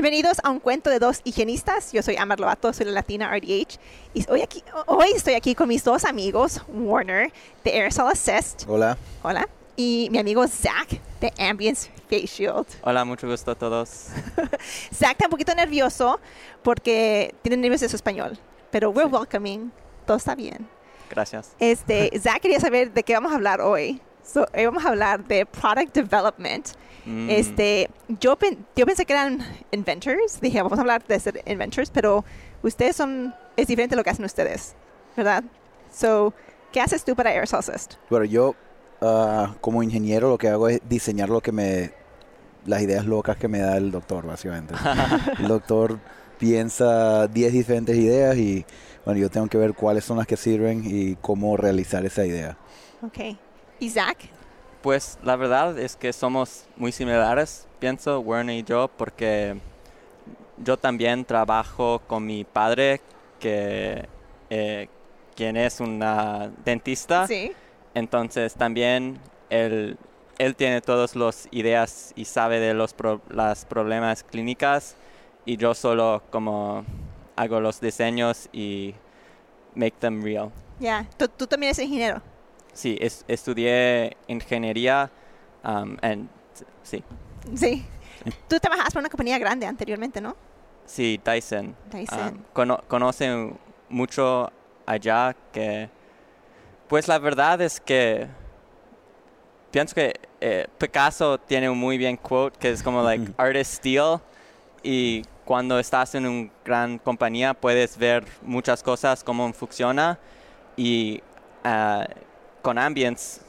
Bienvenidos a un cuento de dos higienistas. Yo soy Amar Lovato, soy la latina RDH. Y hoy, aquí, hoy estoy aquí con mis dos amigos, Warner, de Aerosol Assist. Hola. Hola. Y mi amigo Zach, de Ambience Face Shield. Hola, mucho gusto a todos. Zach está un poquito nervioso porque tiene nervios de su español. Pero we're welcoming. Todo está bien. Gracias. Este, Zach quería saber de qué vamos a hablar hoy. So, hoy vamos a hablar de product development. Mm, Este, yo, pen- yo pensé que eran inventors. Dije, vamos a hablar de ser inventors, pero ustedes son, es diferente lo que hacen ustedes, ¿verdad? So, ¿qué haces tú para Aerosol Assist? Bueno, yo ah, como ingeniero lo que hago es diseñar lo que me... las ideas locas que me da el doctor, básicamente. el doctor piensa 10 diferentes ideas y bueno, yo tengo que ver cuáles son las que sirven y cómo realizar esa idea. Ok. ¿Y Zach? Pues la verdad es que somos muy similares, pienso, Werner y yo, porque yo también trabajo con mi padre, que eh, quien es una dentista. Sí. Entonces también él, él tiene todas las ideas y sabe de los pro- las problemas clínicas y yo solo como hago los diseños y make them real. Ya. ¿Tú, tú también eres ingeniero. Sí, es- estudié ingeniería um, and sí, Sí. Tú trabajabas para una compañía grande anteriormente, ¿no? sí, Dyson. Dyson. Um, cono- conocen mucho allá que, pues la verdad es que pienso que eh, Picasso tiene un muy bien quote que es como like artist steal y cuando estás en una gran compañía puedes ver muchas cosas cómo funciona y ah, con Ambience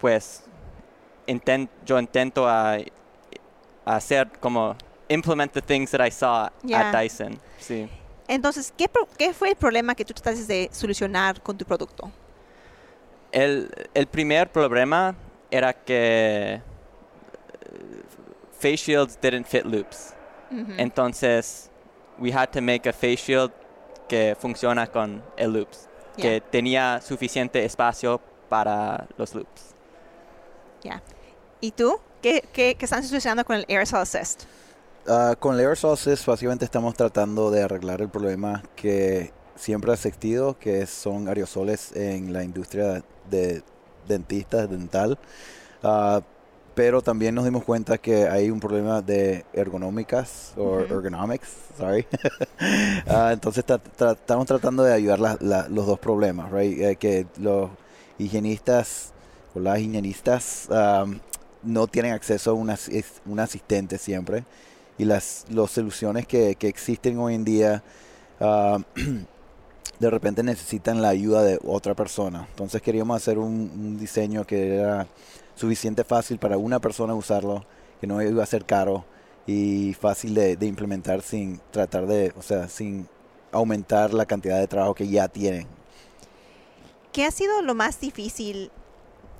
pues inten- yo intento a, a hacer como implement the things that I saw Yeah. at Dyson. Sí. Entonces, ¿qué, pro- ¿qué fue el problema que tú trataste de solucionar con tu producto? El, el primer problema era que eh, face shields didn't fit loops. Entonces, we had to make a face shield que funciona con el loops, que Yeah. tenía suficiente espacio para los loops. Ya. ¿Y tú? ¿Qué, qué, qué están solucionando con el Aerosol Assist? Ah, con Layer Sauces básicamente estamos tratando de arreglar el problema que siempre ha existido, que son aerosoles en la industria de dentistas dental. Ah, pero también nos dimos cuenta que hay un problema de ergonómicas o ergonomics, sorry. Ah, entonces tra- estamos tratando de ayudar la- la- los dos problemas, right? Eh, que los higienistas o las higienistas no tienen acceso a un, as- asistente siempre y las, las soluciones que, que existen hoy en día de repente necesitan la ayuda de otra persona. Entonces queríamos hacer un, un diseño que era suficiente fácil para una persona usarlo, que no iba a ser caro y fácil de, de implementar sin tratar de, o sea, sin aumentar la cantidad de trabajo que ya tienen. ¿Qué ha sido lo más difícil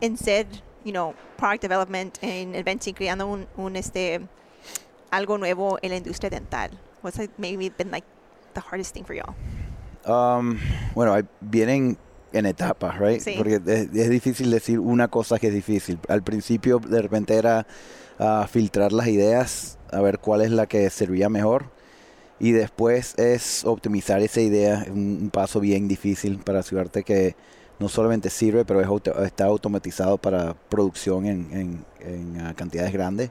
en ser, you know, product development, en inventing, creando un, un, este, algo nuevo en la industria dental? What's like, maybe been like the hardest thing for y'all? Um, bueno, vienen en etapas, right? Sí. Porque es, es difícil decir una cosa que es difícil. Al principio, de repente era ah, filtrar las ideas, a ver cuál es la que servía mejor. Y después es optimizar esa idea, un, un paso bien difícil para asegurarte que no solamente sirve, pero es auto- está automatizado para producción en, en- en, ah, cantidades grandes.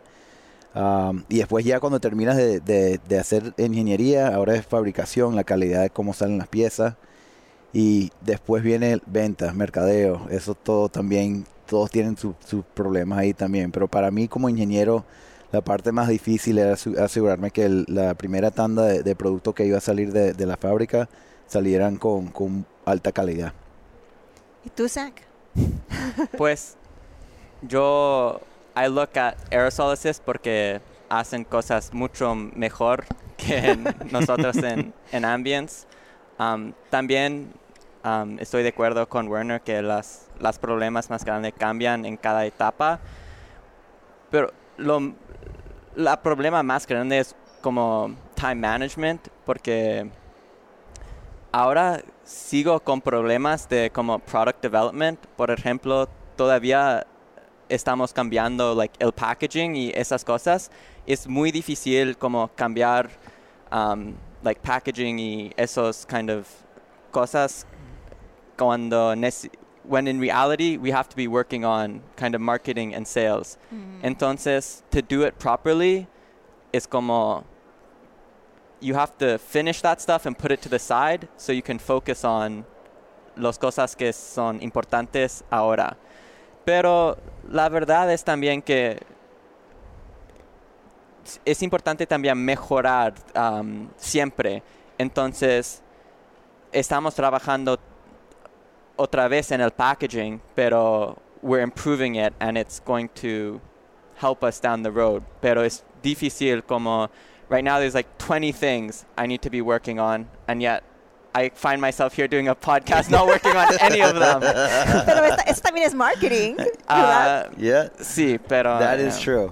Um, y después ya cuando terminas de, de- de hacer ingeniería, ahora es fabricación, la calidad de cómo salen las piezas. Y después viene ventas, mercadeo, eso todo también, todos tienen su- sus problemas ahí también. Pero para mí como ingeniero, la parte más difícil era asegurarme que el- la primera tanda de, de productos que iba a salir de, de la fábrica salieran con, con alta calidad. ¿Y tú, Zach? Pues yo I look at aerosol assist porque hacen cosas mucho mejor que nosotros en, en Ambience. Um, también estoy de acuerdo con Werner que las, los problemas más grandes cambian en cada etapa, pero lo la problema más grande es como time management, porque ahora sigo con problemas de como product development, por ejemplo, todavía estamos cambiando like el packaging y esas cosas. Es muy difícil como cambiar um, like packaging y esos kind of cosas cuando when in reality we have to be working on kind of marketing and sales. Mm. Entonces, to do it properly is como you have to finish that stuff and put it to the side so you can focus on las cosas que son importantes ahora. Pero la verdad es también que es importante también mejorar um, siempre. Entonces, estamos trabajando otra vez en el packaging, pero we're improving it and it's going to help us down the road. Pero es difícil como right now there's like 20 things I need to be working on and yet I find myself here doing a podcast not working on any of them. Pero esto también es marketing. Uh, yeah. Sí, pero That is true.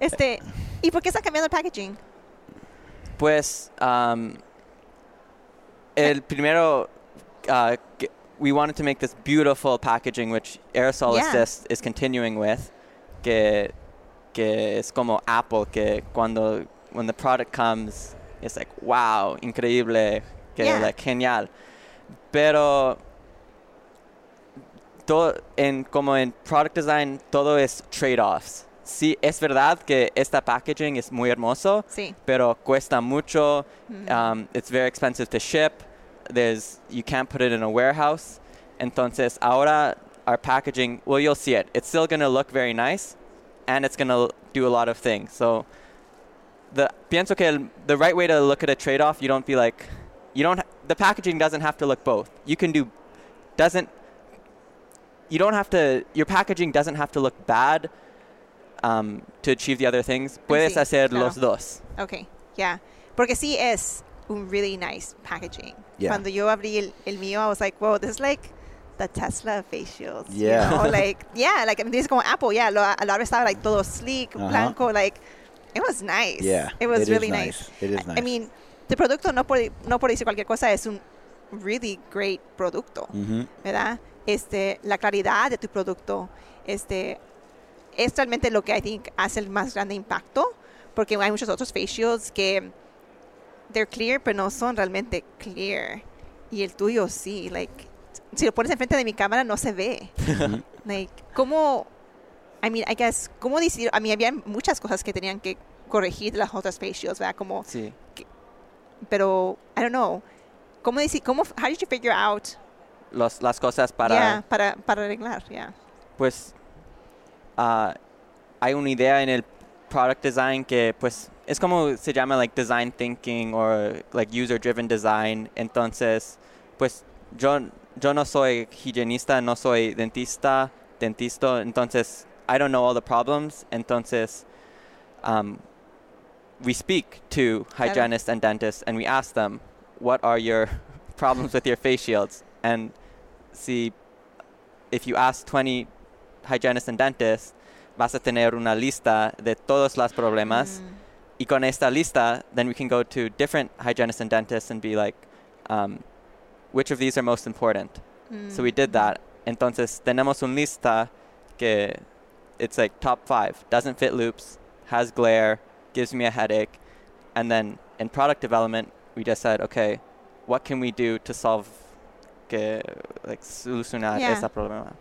Este, ¿y por qué está cambiando el packaging? Pues um, el primero uh, we wanted to make this beautiful packaging, which Aerosol yeah. Assist is continuing with, que, que es como Apple, que cuando when the product comes, it's like, wow, increíble, que yeah. like, genial. Pero todo en, como en product design, todo es trade-offs. Sí, es verdad que esta packaging es muy hermoso, sí. pero cuesta mucho. Mm. Um, it's very expensive to ship there's you can't put it in a warehouse. Entonces ahora our packaging, well you'll see it. It's still going to look very nice and it's going to do a lot of things. So the pienso que el, the right way to look at a trade-off, you don't be like you don't the packaging doesn't have to look both. You can do doesn't you don't have to your packaging doesn't have to look bad um, to achieve the other things. Puedes sí, hacer claro. los dos. Okay. Yeah. Porque sí es un really nice packaging. Yeah. Cuando yo abrí el, el mío, I was like, whoa, this is like the Tesla face shields. Yeah. You know? like, yeah, like, this como Apple, yeah, lo, lo estaba like todo sleek, uh-huh. blanco, like, it was nice. Yeah. It was it really nice. nice. It is nice. I, mean, tu producto no por, no por decir cualquier cosa es un really great producto, mm-hmm. ¿verdad? Este, la claridad de tu producto, este, es realmente lo que I think hace el más grande impacto, porque hay muchos otros face shields que they're clear, pero no son realmente clear. Y el tuyo sí, like, si lo pones enfrente de mi cámara no se ve. like, ¿cómo, I mean, I guess, cómo decir, a mí había muchas cosas que tenían que corregir de las otras face shields, ¿verdad? Como, sí. Que, pero, I don't know, ¿cómo decir, cómo, how did you figure out? Los, las cosas para... Yeah, para, para arreglar, yeah. Pues, uh, hay una idea en el product design que, pues, es como se llama like design thinking or like user driven design. Entonces, pues yo yo no soy higienista, no soy dentista, dentista, entonces I don't know all the problems. Entonces, um, we speak to hygienists and dentists and we ask them, what are your problems with your face shields? And see, if you ask 20 hygienists and dentists, vas a tener una lista de todos los problemas. Mm. y con esta lista, then we can go to different hygienists and dentists and be like, um, which of these are most important? Mm. So we did that. Entonces tenemos una lista que it's like top five, doesn't fit loops, has glare, gives me a headache. And then in product development, we just said, okay, what can we do to solve que, like, solucionar yeah. ese problema?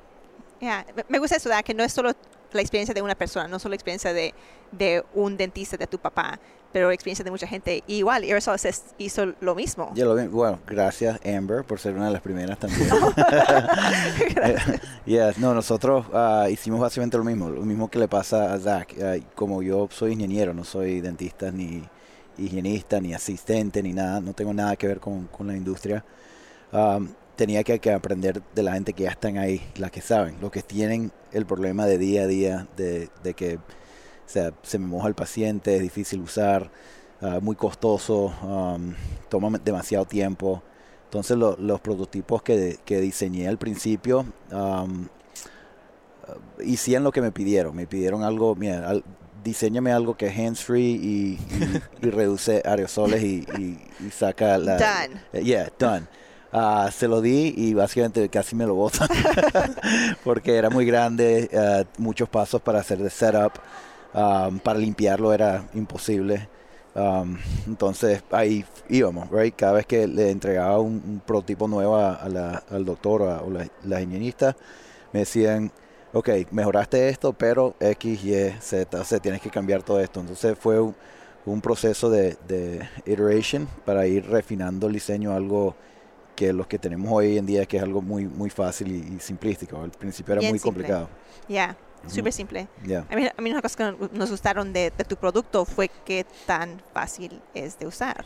Yeah, me gusta eso, que no es solo la experiencia de una persona, no solo la experiencia de, de un dentista, de tu papá, pero la experiencia de mucha gente. Y igual, Aerosol hizo lo mismo. Lo bueno, gracias Amber por ser una de las primeras también. yes, no, nosotros uh, hicimos básicamente lo mismo, lo mismo que le pasa a Zach. Uh, como yo soy ingeniero, no soy dentista ni higienista, ni asistente, ni nada, no tengo nada que ver con, con la industria. Um, tenía que, que, aprender de la gente que ya están ahí, las que saben, los que tienen el problema de día a día, de, de que O sea, se me moja el paciente, es difícil usar, ah, muy costoso, um, toma demasiado tiempo. Entonces lo- los prototipos que, que diseñé al principio um, hicieron lo que me pidieron. Me pidieron algo, mira, al- diseñame algo que es hands-free y, y- y reduce aerosoles y, y- saca la... Done. Yeah, done. Ah, se lo di y básicamente casi me lo botan porque era muy grande, ah, muchos pasos para hacer de setup, um, para limpiarlo era imposible. Um, entonces ahí íbamos, right? Cada vez que le entregaba un, prototipo nuevo a, la- al doctor o la, la me decían, ok, mejoraste esto, pero X, Y, Z, o sea, tienes que cambiar todo esto. Entonces fue un, proceso de, iteration para ir refinando el diseño algo que los que tenemos hoy en día que es algo muy muy fácil y, y simplístico. Al principio era Bien muy simple. complicado. Ya, Ujú. súper simple. Yeah. A mí, a mí una cosa que nos gustaron de, de tu producto fue que tan fácil es de usar.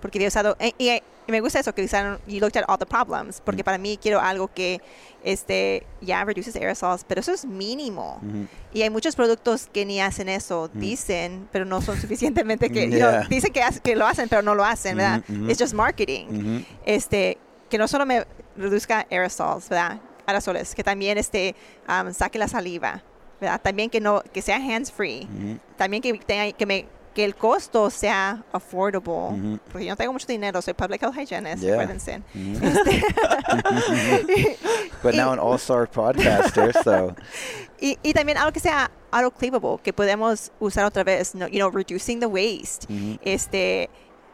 Porque he usado, eh, y, y me gusta eso que usaron, you looked at all the problems, porque Mm. para mí quiero algo que, este, ya reduces aerosols, pero eso es mínimo. Y hay muchos productos que ni hacen eso, Mm. dicen, pero no son suficientemente que, you know, Yeah. dicen que, hace- que lo hacen, pero no lo hacen, ¿verdad? It's just marketing. Este, que no solo me reduzca aerosols, ¿verdad? Aerosoles, que también este, um, saque la saliva, ¿verdad? También que no, que sea hands free. Ujú. También que tenga, que me, que el costo sea affordable. Ujú. Porque yo no tengo mucho dinero, soy public health hygienist, Yeah. acuérdense. Ujú. Este, But now an all-star podcaster, so y, y también algo que sea autoclavable, que podemos usar otra vez, no, you know, reducing the waste. ujú. Este,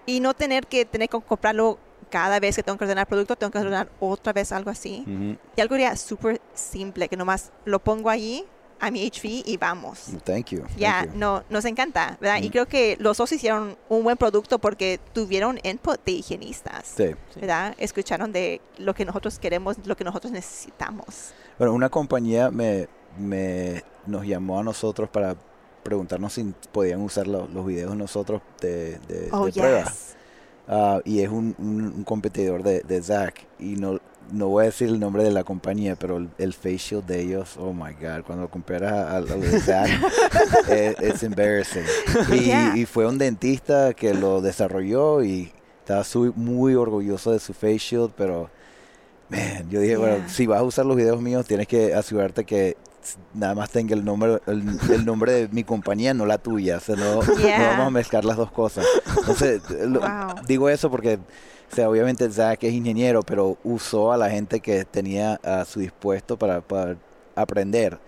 y no tener que tener que comprarlo cada vez que tengo que ordenar producto, tengo que ordenar otra vez algo así. Ujú. Y algo ya súper simple, que nomás lo pongo allí a mi HV y vamos. Thank you. Ya, you. no, nos encanta, ¿verdad? Y creo que los dos hicieron un buen producto porque tuvieron input de higienistas, Sí. Sí. ¿verdad? Escucharon de lo que nosotros queremos, lo que nosotros necesitamos. Bueno, una compañía me, me nos llamó a nosotros para preguntarnos si podían usar lo- los videos de nosotros de, de, Oh, de prueba. yes. Ah, y es un, un- un competidor de, de Zach. Y no, no voy a decir el nombre de la compañía, pero el, el face shield de ellos, oh my god, cuando lo comparas a, a lo de Zach, es, embarrassing. Y, Yeah. y fue un dentista que lo desarrolló y estaba su- muy orgulloso de su face shield, pero, man, yo dije, bueno, si vas a usar los videos míos, tienes que asegurarte que nada más tenga el nombre el, el nombre de mi compañía no la tuya o sea no, no Yeah. vamos a mezclar las dos cosas entonces lo- Wow. digo eso porque o sea, obviamente Zach es ingeniero, pero usó a la gente que tenía a su dispuesto para, para aprender.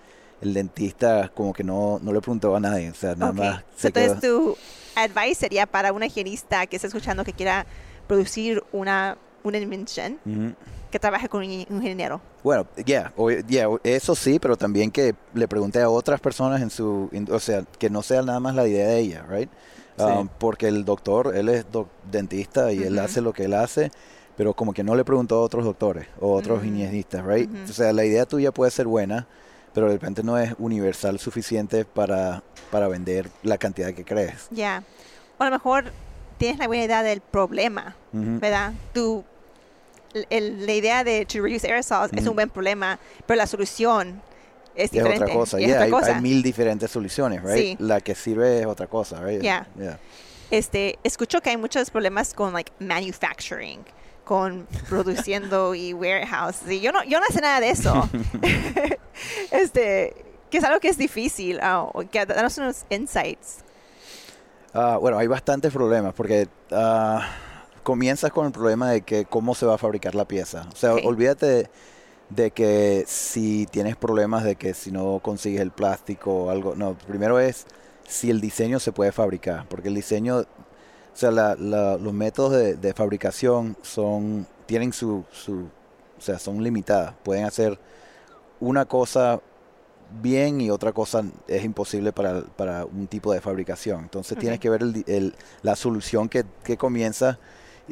El dentista como que no, no le preguntó a nadie, o sea, nada Ok. más se quedó. Entonces, tu advice sería para una higienista que está escuchando que quiera producir una, una invención Ujú. Que trabaje con un in- un ingeniero. Bueno, ya, yeah, o- eso sí, pero también que le pregunte a otras personas en su, in- o sea, que no sea nada más la idea de ella, right? Sí. Um, porque el doctor, él es doc- dentista y él Ujú. hace lo que él hace, pero como que no le preguntó a otros doctores o otros Mm. higienistas, right? Ujú. O sea, la idea tuya puede ser buena, pero de repente no es universal suficiente para, para vender la cantidad que crees. Ya. O a lo mejor tienes la buena idea del problema. ¿verdad? Tu, el- la idea de to reduce aerosols es Ujú. un buen problema, pero la solución es Es diferente. otra cosa, y es yeah, otra hay, cosa. hay mil diferentes soluciones, right? Sí. La que sirve es otra cosa, right? Yeah. Yeah. Este, escucho que hay muchos problemas con like manufacturing, con produciendo y warehouse. Y yo no, yo no sé nada de eso. este, que es algo que es difícil. ah, o que danos unos insights. Ah, bueno, hay bastantes problemas porque ah, comienzas con el problema de que cómo se va a fabricar la pieza. O sea, Ok. olvídate de, de que si tienes problemas de que si no consigues el plástico o algo. No, primero es si el diseño se puede fabricar, porque el diseño, o sea, la- la- los métodos de, de fabricación son tienen su, su, o sea, son limitadas. Pueden hacer una cosa bien y otra cosa es imposible para, para un tipo de fabricación. Entonces tienes que ver el- la solución que, que comienza,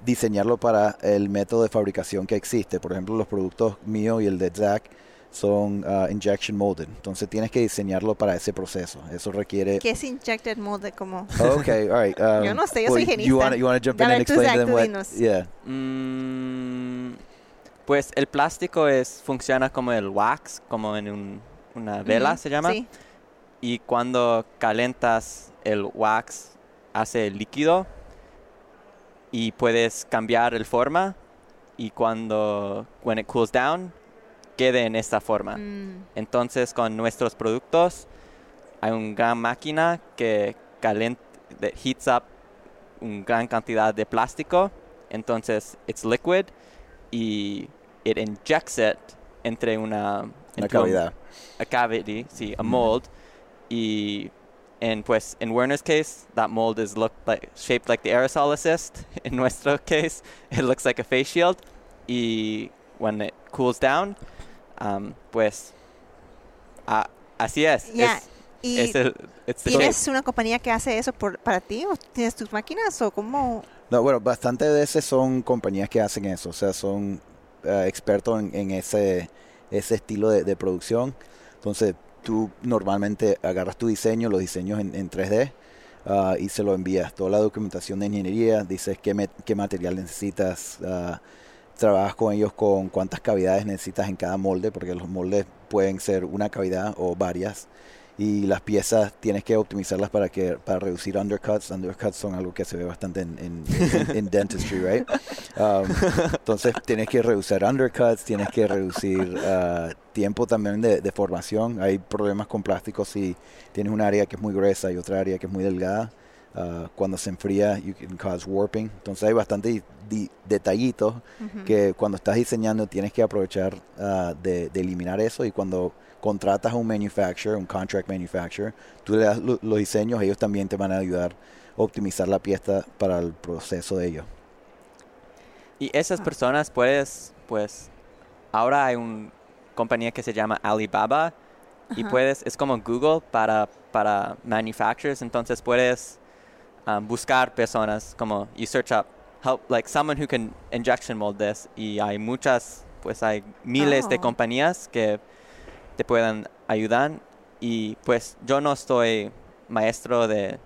diseñarlo para el método de fabricación que existe. Por ejemplo, los productos míos y el de Zach son ah, injection molded. Entonces tienes que diseñarlo para ese proceso. Eso requiere... ¿Qué es injected mold? Como, Okay, all right. um, Yo no sé, yo soy You higienista. wanna, you wanna jump in and explain Zach, them what? dinos. Yeah. Mm, pues el plástico es funciona como el wax, como en un- una vela Ujú, se llama. Sí. y cuando calentas el wax hace líquido y puedes cambiar el forma y cuando when it cools down quede en esta forma. Mm. Entonces con nuestros productos hay una gran máquina que calent that heats up una gran cantidad de plástico. Entonces it's liquid y it injects it entre una, Una entre un- cavidad. a cavity, sí, a mold. Y en pues in Werner's case, that mold is look like shaped like the aerosol assist. In nuestro case, it looks like a face shield. Y when it cools down, um, pues a- así es. Ya, Es, ¿Y es el, it's the tienes shape. una compañía que hace eso por, para ti? ¿O tienes tus máquinas? ¿O cómo? No, bueno, bastante de esas son compañías que hacen eso, o sea, son eh, expertos en, en ese, ese estilo de, de producción. Entonces, tú normalmente agarras tu diseño, los diseños en, en 3D, ah, y se lo envías. Toda la documentación de ingeniería, dices qué, me- qué material necesitas, ah, trabajas con ellos con cuántas cavidades necesitas en cada molde, porque los moldes pueden ser una cavidad o varias. Y las piezas tienes que optimizarlas para que para reducir undercuts. Undercuts son algo que se ve bastante en, en- en dentistry, right? Um, entonces tienes que reducir undercuts, tienes que reducir ah, tiempo también de, de formación. Hay problemas con plásticos si tienes un área que es muy gruesa y otra área que es muy delgada. Ah, cuando se enfría, you can cause warping. Entonces hay bastante di- di- detallitos que cuando estás diseñando tienes que aprovechar ah, de, de eliminar eso y cuando contratas a un manufacturer, un contract manufacturer, tú le das lo- los diseños, ellos también te van a ayudar a optimizar la pieza para el proceso de ellos. Y esas Ah. personas puedes, pues, ahora hay una compañía que se llama Alibaba y Ajá. puedes, es como Google para, para manufacturers, entonces puedes um, buscar personas como, you search up, help, like someone who can injection mold this y hay muchas, pues hay miles de Oh. compañías que te pueden ayudar y pues yo no estoy maestro de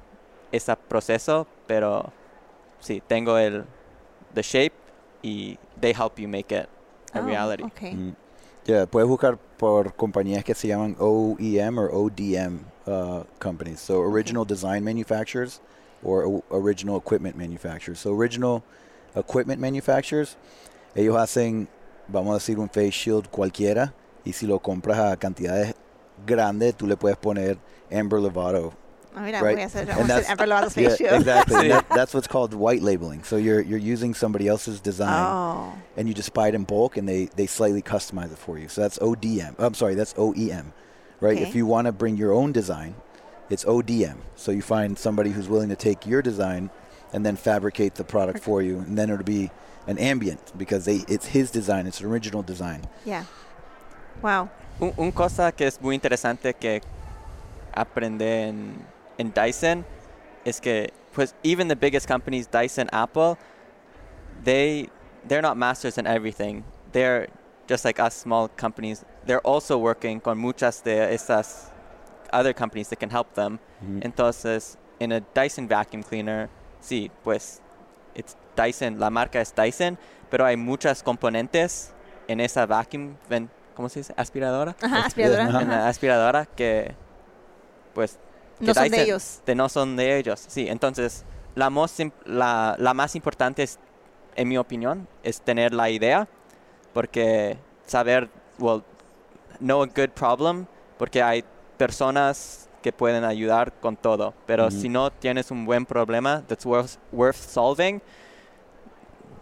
ese proceso, pero sí, tengo el the shape y they help you make it a Oh, reality. ok. Mm. Yeah, puedes buscar por compañías que se llaman OEM o ODM uh, companies. So original design manufacturers or o- original equipment manufacturers. So original equipment manufacturers, ellos hacen, vamos a decir, un face shield cualquiera y si lo compras a cantidades grandes, tú le puedes poner Amber Lovato Ah, mira, Right. voy a hacer, And vamos a hacer that's- Amber Lovatos Yeah, face shield. exactly. Sí. That- that's what's called white labeling. So you're you're using somebody else's design Oh, and you just buy it in bulk and they, they slightly customize it for you. So that's ODM. I'm sorry, that's OEM. Right? Okay. If you want to bring your own design, it's ODM. So you find somebody who's willing to take your design and then fabricate the product for you and then it'll be an ambient because they it's his design, it's an original design. yeah. Wow. Un, un cosa que es muy interesante que aprendí en, en Dyson es que, pues, even the biggest companies, Dyson, Apple, they they're not masters in everything. They're just like us small companies. They're also working con muchas de estas other companies that can help them. Mhm. Entonces, en a Dyson vacuum cleaner, sí, pues, it's Dyson, la marca es Dyson, pero hay muchas componentes en esa vacuum, ven- ¿cómo se dice? Aspiradora. Ajá, aspiradora. En la aspiradora que, pues, que No son de ellos. de no son de ellos. Sí, entonces, la, mos im- la, la más importante, es, en mi opinión, es tener la idea, porque saber, well, know a good problem, porque hay personas que pueden ayudar con todo, pero Ujú. si no tienes un buen problema that's worth, worth solving,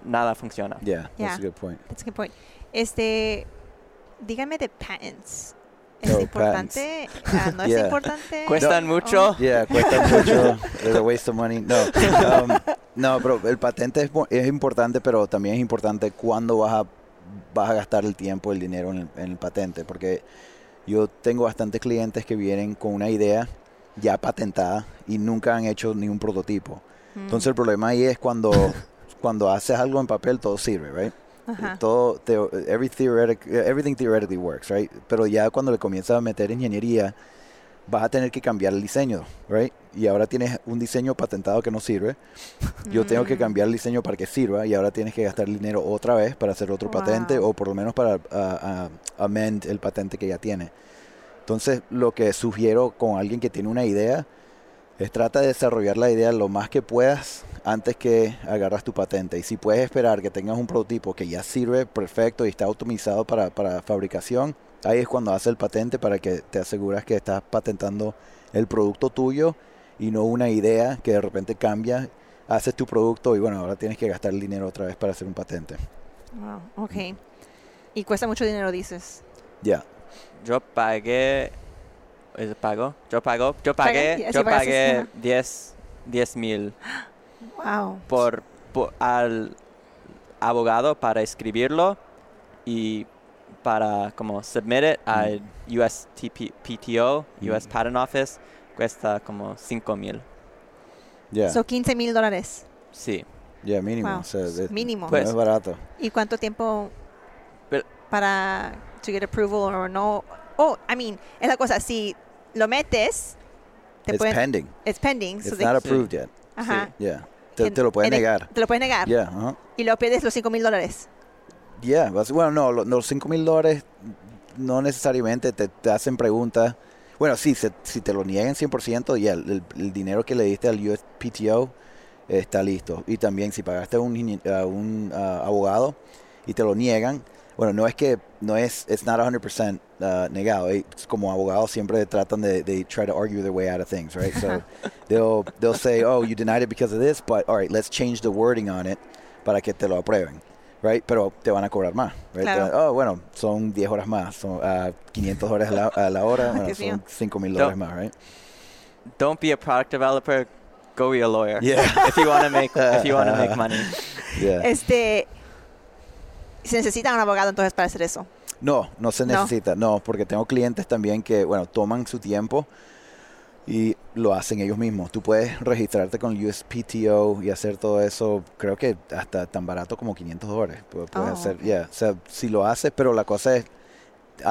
nada funciona. Yeah, that's Yeah. a good point. That's a good point. Este, dígame de patents. ¿Es Oh, importante? Ah, ¿No es importante? ¿Cuestan Oh. mucho? Yeah, cuesta mucho. It's a waste of money. No, um, no, pero el patente es, es importante, pero también es importante cuándo vas a, vas a gastar el tiempo, el dinero en el, en el patente. Porque yo tengo bastantes clientes que vienen con una idea ya patentada y nunca han hecho ni un prototipo. Mm, Entonces el problema ahí es cuando, cuando haces algo en papel, todo sirve, right? Ajá. todo teo- every theoretic, everything theoretically works, right? Pero ya cuando le comienzas a meter ingeniería, vas a tener que cambiar el diseño, right? Y ahora tienes un diseño patentado que no sirve. Yo tengo que Mm. cambiar el diseño para que sirva y ahora tienes que gastar dinero otra vez para hacer otro patente Wow. o por lo menos para ah, ah, amend el patente que ya tiene. Entonces, lo que sugiero con alguien que tiene una idea es trata de desarrollar la idea lo más que puedas antes que agarras tu patente. Y si puedes esperar que tengas un prototipo que ya sirve perfecto y está optimizado para, para fabricación, ahí es cuando haces el patente para que te aseguras que estás patentando el producto tuyo y no una idea que de repente cambia, haces tu producto y bueno, ahora tienes que gastar el dinero otra vez para hacer un patente. Wow, ok. Y cuesta mucho dinero, dices. Ya. Yo pagué, ¿es pago? Yo pago, yo Pagué, yo pagué ajá. 10 10 mil Wow. por, por- al abogado para escribirlo y para como submit it al USPTO, US Patent Office, cuesta como 5 mil. Ya, So 15 mil dólares. Sí. ya mínimo. Wow. o sea, de- Mínimo. no Pues- es barato. ¿Y cuánto tiempo Pero- para to get approval o no? Oh, I mean, es la cosa, si lo metes, te It's pueden, pending. it's pending. so It's they- not approved yet. Ajá. Yeah. Te, lo pueden en el- negar. Te lo pueden negar. Ya, ajá. Y luego pierdes los 5 mil dólares. Yeah, bueno, no, lo- los 5 mil dólares no necesariamente te, te hacen preguntas. Bueno, sí, se- si te lo niegan 100%, ya el, el- el dinero que le diste al USPTO está listo. Y también si pagaste a un, a un abogado y te lo niegan, bueno, no es que no es, it's not 100% uh, negado. eh, Como abogados siempre tratan de, they try to argue their way out of things, right? So they'll, they'll say, oh, you denied it because of this, but all right, let's change the wording on it para que te lo aprueben. Right? Pero te van a cobrar más. Right? Claro. Te van- oh, bueno, son 10 horas más. Son ah, 500 dólares a la, a la hora. bueno, Dios son 5 mil No. dólares más, right? Don't be a product developer, go be a lawyer. Yeah. if you want to make if you want to make money. Yeah. Este, se necesita un abogado entonces para hacer eso. No, no se necesita. No. porque tengo clientes también que, bueno, toman su tiempo y lo hacen ellos mismos. Tú puedes registrarte con el USPTO y hacer todo eso, creo que hasta tan barato como 500 dólares. Pu- Puedes Oh, hacer, yeah, O sea, si lo haces, pero la cosa es,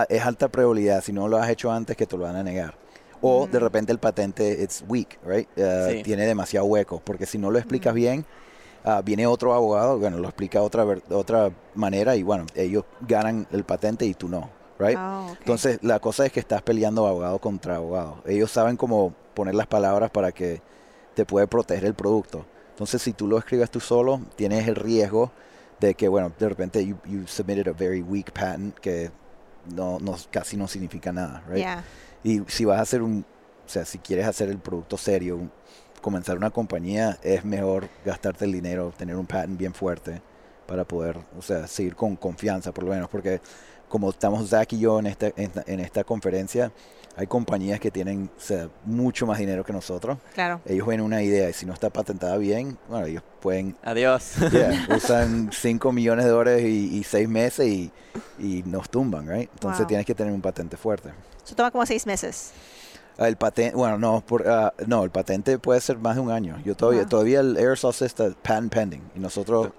es alta probabilidad, si no lo has hecho antes, que te lo van a negar. O de Mm. repente el patente it's weak, right? Uh, Sí. Tiene demasiado hueco, porque si no lo explicas bien, ah, viene otro abogado, bueno, lo explica otra otra manera y bueno, ellos ganan el patente y tú no, right? Ah. Entonces, la cosa es que estás peleando abogado contra abogado. Ellos saben cómo poner las palabras para que te puede proteger el producto. Entonces, si tú lo escribes tú solo, tienes el riesgo de que, bueno, de repente you, you submitted a very weak patent que no, no casi no significa nada, right? Yeah. Y si vas a hacer un, o sea, si quieres hacer el producto serio, un- comenzar una compañía, es mejor gastarte el dinero, tener un patent bien fuerte para poder, o sea, seguir con confianza por lo menos, porque como estamos Zach y yo en esta, en, esta- en esta conferencia, hay compañías que tienen o sea, mucho más dinero que nosotros. Claro. Ellos ven una idea y si no está patentada bien, bueno, ellos pueden, Adiós. yeah, usan 5 millones de dólares y 6 meses y, y nos tumban, right? Entonces Wow. tienes que tener un patente fuerte. Eso toma como seis meses. El patente, bueno, no, por, ah, no, el patente puede ser más de un año. Yo todavía, Ah. todavía el aerosol está patent pending y nosotros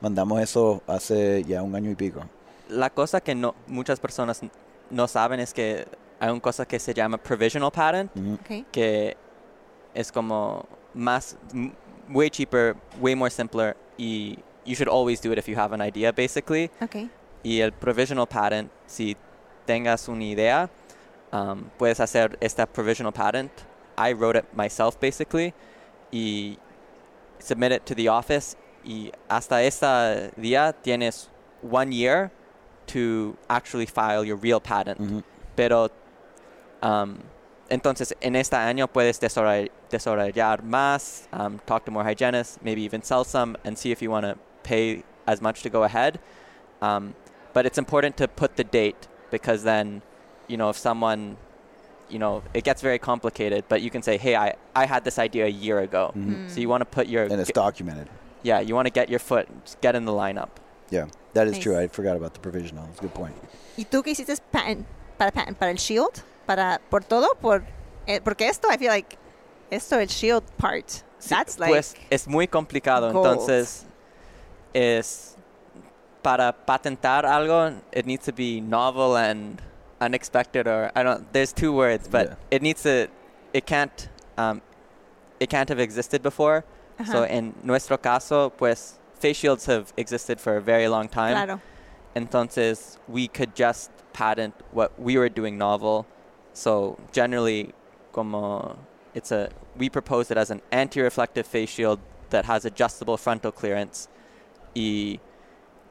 mandamos eso hace ya un año y pico. La cosa que no muchas personas no saben es que hay una cosa que se llama provisional patent, que es como más m- way cheaper, way more simpler y you should always do it if you have an idea basically. Ok. Y el provisional patent, si tengas una idea, um, puedes hacer esta provisional patent. I wrote it myself basically y submit it to the office y hasta este día tienes one year to actually file your real patent. Ujú. Pero um, entonces en este año puedes desarroll- desarrollar más, um, talk to more hygienists, maybe even sell some and see if you want to pay as much to go ahead. Um, but it's important to put the date because then, you know, if someone, you know, it gets very complicated, but you can say, hey, I, I had this idea a year ago. Mhm. So you want to put your, And it's ge- documented. yeah, you want to get your foot, get in the lineup. Yeah, that is true. I forgot about the provisional. It's a good point. ¿Y tú qué hiciste patent, para patent, para el shield? Para por todo por eh, porque esto I feel like esto el shield part. Sí, That's like pues es muy complicado, gold. entonces es para patentar algo, it needs to be novel and unexpected, or I don't. There's two words, but Yeah. it needs to. It can't. Um, it can't have existed before. So in nuestro caso, pues face shields have existed for a very long time. claro. Entonces we could just patent what we were doing novel, So generally, como it's a we propose it as an anti-reflective face shield that has adjustable frontal clearance. Y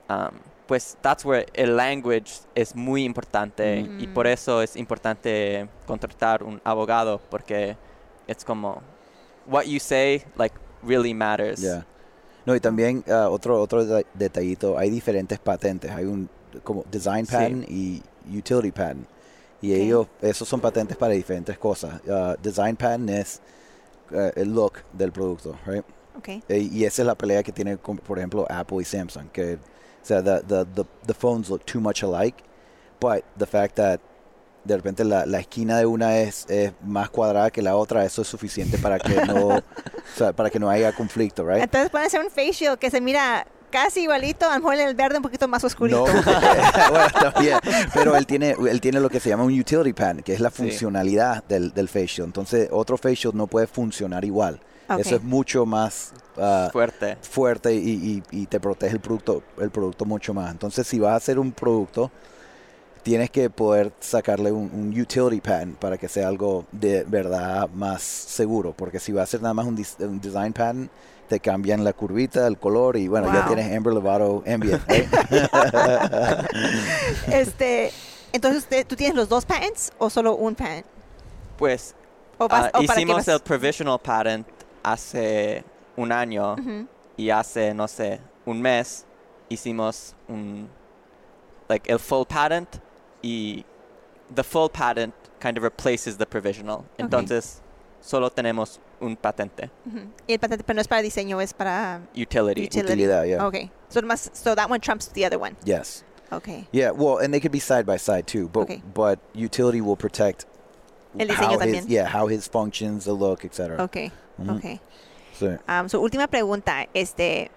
um, pues that's where el language es muy importante y por eso es importante contratar un abogado porque it's como what you say like really matters. Yeah. No, y también uh, otro otro deta- detallito, hay diferentes patentes, hay un como design Sí. patent y utility patent. Y ellos, esos son patentes para diferentes cosas. Uh, design patent es uh, el look del producto, right? Okay. Eh, y esa es la pelea que tiene, con, por ejemplo, Apple y Samsung. Que, sea, the, the, the, the phones look too much alike, but the fact that de repente la, la esquina de una es, es más cuadrada que la otra, eso es suficiente para que no, o sea, para que no haya conflicto, right? Entonces pueden hacer un face shield que se mira casi igualito, a lo mejor el verde un poquito más oscurito. No, bueno, también. Pero él tiene, él tiene lo que se llama un utility pan, que es la Sí. funcionalidad del, del face shield. Entonces, otro face shield no puede funcionar igual. Eso es mucho más ah, Fuerte. fuerte y, y- y te protege el producto, el producto mucho más. Entonces, si vas a hacer un producto, tienes que poder sacarle un, un utility patent para que sea algo de verdad más seguro. Porque si vas a hacer nada más un, dis- un design patent, te cambian la curvita, el color y bueno, ya tienes Amber Lovato Ambient. Este, entonces usted, tú tienes los dos patents o solo un patent? Pues O vas- ah, o hicimos vas- el provisional patent hace un año y hace no sé un mes hicimos un like el full patent y the full patent kind of replaces the provisional. Entonces solo tenemos un patente. Y el patente, pero no es para diseño, es para utility. utility. Utilidad, yeah. Okay. So, más, so that one trumps the other one. Yes. Okay. Yeah, well, and they could be side by side too, but Okay. but utility will protect El diseño how también. his yeah how his functions, the look, etc. Okay. Ujú. Okay. So, Um, so, última pregunta. Este,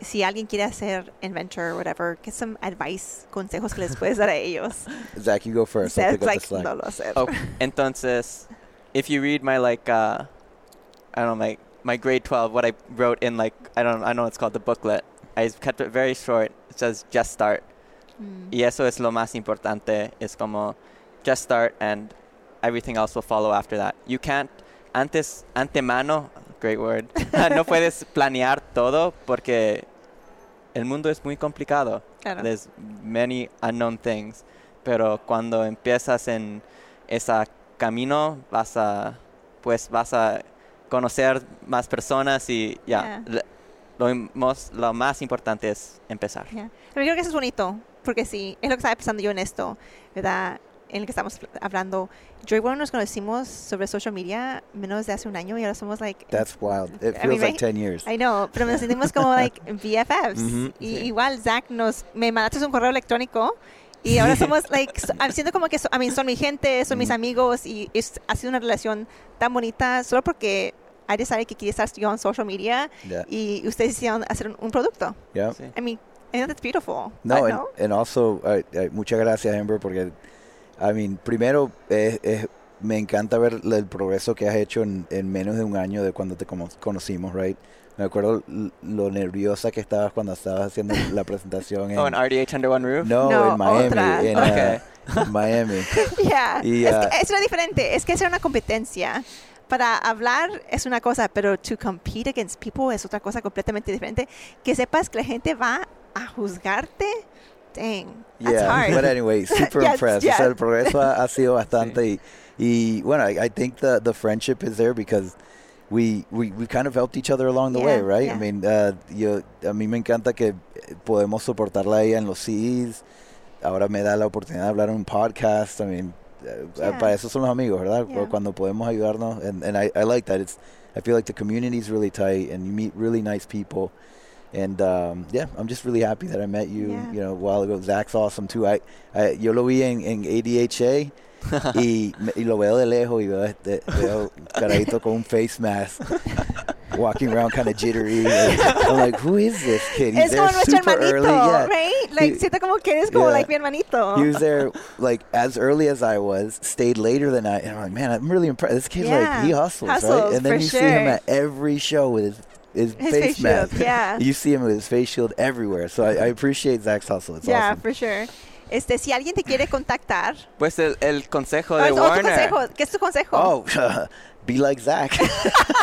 si alguien quiere hacer inventor or whatever, ¿qué son advice, consejos que les puedes dar a ellos? Zach, you go first. I'll Seth, pick up the like, slack. no lo sé. Oh, entonces, if you read my like, uh, I don't know, my my grade twelve, what I wrote in like, I don't, I know it's called the booklet. I kept it very short. It says just start, Mm. y eso es lo más importante. Es como just start, and everything else will follow after that. You can't antes antemano, great word. no puedes planear todo porque el mundo es muy complicado. Claro. There's many unknown things. Pero cuando empiezas en ese camino, vas a, pues vas a conocer más personas y ya. Yeah. le- Lo, lo más importante es empezar. Yeah. Pero yo creo que eso es bonito, porque sí, es lo que estaba pensando yo en esto, ¿verdad? En el que estamos hablando. Yo y bueno nos conocimos sobre social media menos de hace un año y ahora somos like... That's wild. It I feels mean, like right? 10 years. I know, pero nos sentimos como like BFFs. Ujú. Y Sí. igual Zach nos me mandaste un correo electrónico y ahora somos like so- I'm siento como que so- I mean, son mi gente, son mis Ujú. amigos y es, ha sido una relación tan bonita solo porque I decided que quería estar yo en social media Yeah. y ustedes hicieron hacer un, un producto. Yeah. Sí. I mean, I think that's beautiful. No, I and, know. and also, uh, uh, muchas gracias, Amber, porque, I mean, primero, es, es- me encanta ver el progreso que has hecho en, en menos de un año de cuando te cono- conocimos, right? Me acuerdo lo nerviosa que estabas cuando estabas haciendo la presentación en... Oh, en RDH Under One Roof? no, No, en Miami. otra. En, uh, Ok. en Miami. Yeah. Y, es, ah, que es una diferente, es que es una competencia. Para hablar es una cosa, pero to compete against people es otra cosa completamente diferente. Que sepas que la gente va a juzgarte. Dang, that's Yeah, hard. but anyway, super Yes, impressed. O yeah. sea, el progreso ha, ha sido bastante y, y bueno, I, I think the the friendship is there because we we we kind of helped each other along the way, right? yeah. I mean, uh, yo a mí me encanta que podemos soportarla a ella en los CDs. Ahora me da la oportunidad de hablar en un podcast. I mean, uh, Yeah. para eso son los amigos, ¿verdad? Yeah. Cuando podemos ayudarnos and and I, I like that. It's I feel like the community is really tight and you meet really nice people. And um, yeah, I'm just really happy that I met you, Yeah. you know, a while ago. Zach's awesome too. I, I yo lo vi en, en ADHA y, y lo veo de lejos y veo, este, veo carajito con un face mask walking around kind of jittery. I'm like, who is this kid? He's es there como super hermanito, early. Yeah. right? Like, He- siento como que eres como yeah. like mi hermanito. He was there like as early as I was, stayed later than I, and I'm like, man, I'm really impressed. This kid's like he Yeah, hustles, right? And then you see him at every show with his his, His face, face shield, yeah. you see him with his face shield everywhere. So I, I appreciate Zach's hustle. It's yeah, awesome. for sure. Este, si alguien te quiere contactar. Pues el, el consejo Oh, de oh, tu Warner. consejo. ¿Qué es tu consejo? Oh, be like Zach.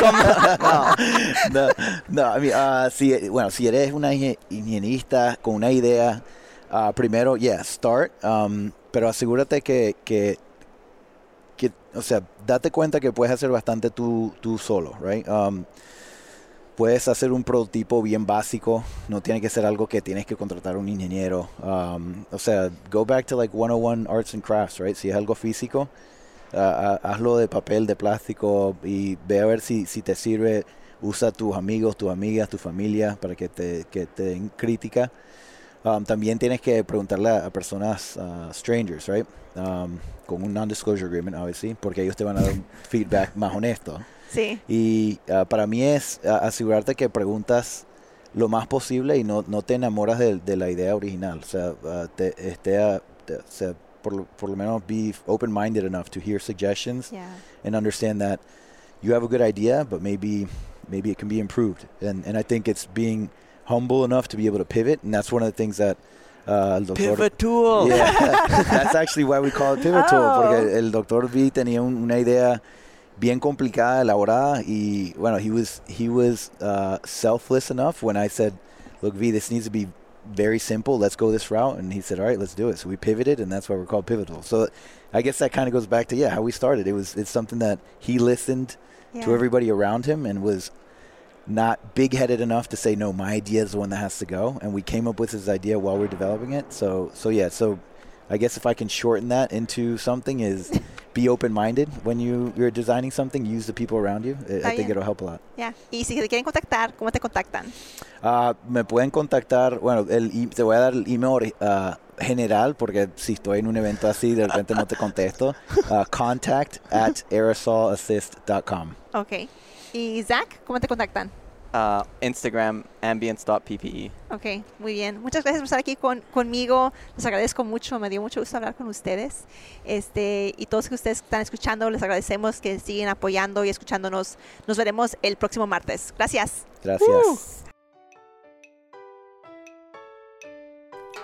no, no, no, I mean, ah, si, bueno, si eres una inge- ingenista con una idea, ah, primero, yeah, start, um, pero asegúrate que, que, que, o sea, date cuenta que puedes hacer bastante tú, tú solo, right? Um, puedes hacer un prototipo bien básico, no tiene que ser algo que tienes que contratar a un ingeniero. um, o sea, go back to like 101 arts and crafts, right? Si es algo físico, ah, hazlo de papel, de plástico y ve a ver si, si te sirve. Usa tus amigos, tus amigas, tu familia para que te, que te den crítica. Um, también tienes que preguntarle a, a personas, uh, strangers, right? Um, con un non-disclosure agreement, obviously, porque ellos te van a dar un feedback más honesto. Sí. Y ah, para mí es asegurarte que preguntas lo más posible y no, no te enamoras de, de la idea original. O sea, ah, te, esté, ah, te- o sea, por, por lo menos be open-minded enough to hear suggestions Yeah. and understand that you have a good idea, but maybe maybe it can be improved. And and I think it's being humble enough to be able to pivot, and that's one of the things that uh, el doctor Pivot tool. Yeah, that's actually why we call it Pivot Tool, Oh. porque el doctor V tenía un- una idea bien complicada, elaborada, y bueno, he was he was uh, selfless enough when I said, "Look, V, this needs to be very simple. Let's go this route." And he said, "All right, let's do it." So we pivoted, and that's why we're called Pivotal. So I guess that kind of goes back to yeah how we started. It was it's something that he listened to everybody around him and was not big-headed enough to say no my idea is the one that has to go and we came up with his idea while we're developing it so so yeah so i guess if i can shorten that into something is be open-minded when you you're designing something use the people around you i, Está I think it'll help a lot Yeah. Y si te quieren contactar, ¿cómo te contactan? Ah, me pueden contactar bueno el te voy a dar el email ah, general porque si estoy en un evento así de repente no te contesto Ah, contact at aerosolassist.com Ok. ¿Y Zach, cómo te contactan? Uh, Instagram ambience.ppe. Ok, muy bien. Muchas gracias por estar aquí con, conmigo. Les agradezco mucho. Me dio mucho gusto hablar con ustedes. Este, y todos que ustedes están escuchando, les agradecemos que siguen apoyando y escuchándonos. Nos veremos el próximo martes. Gracias. gracias Uh.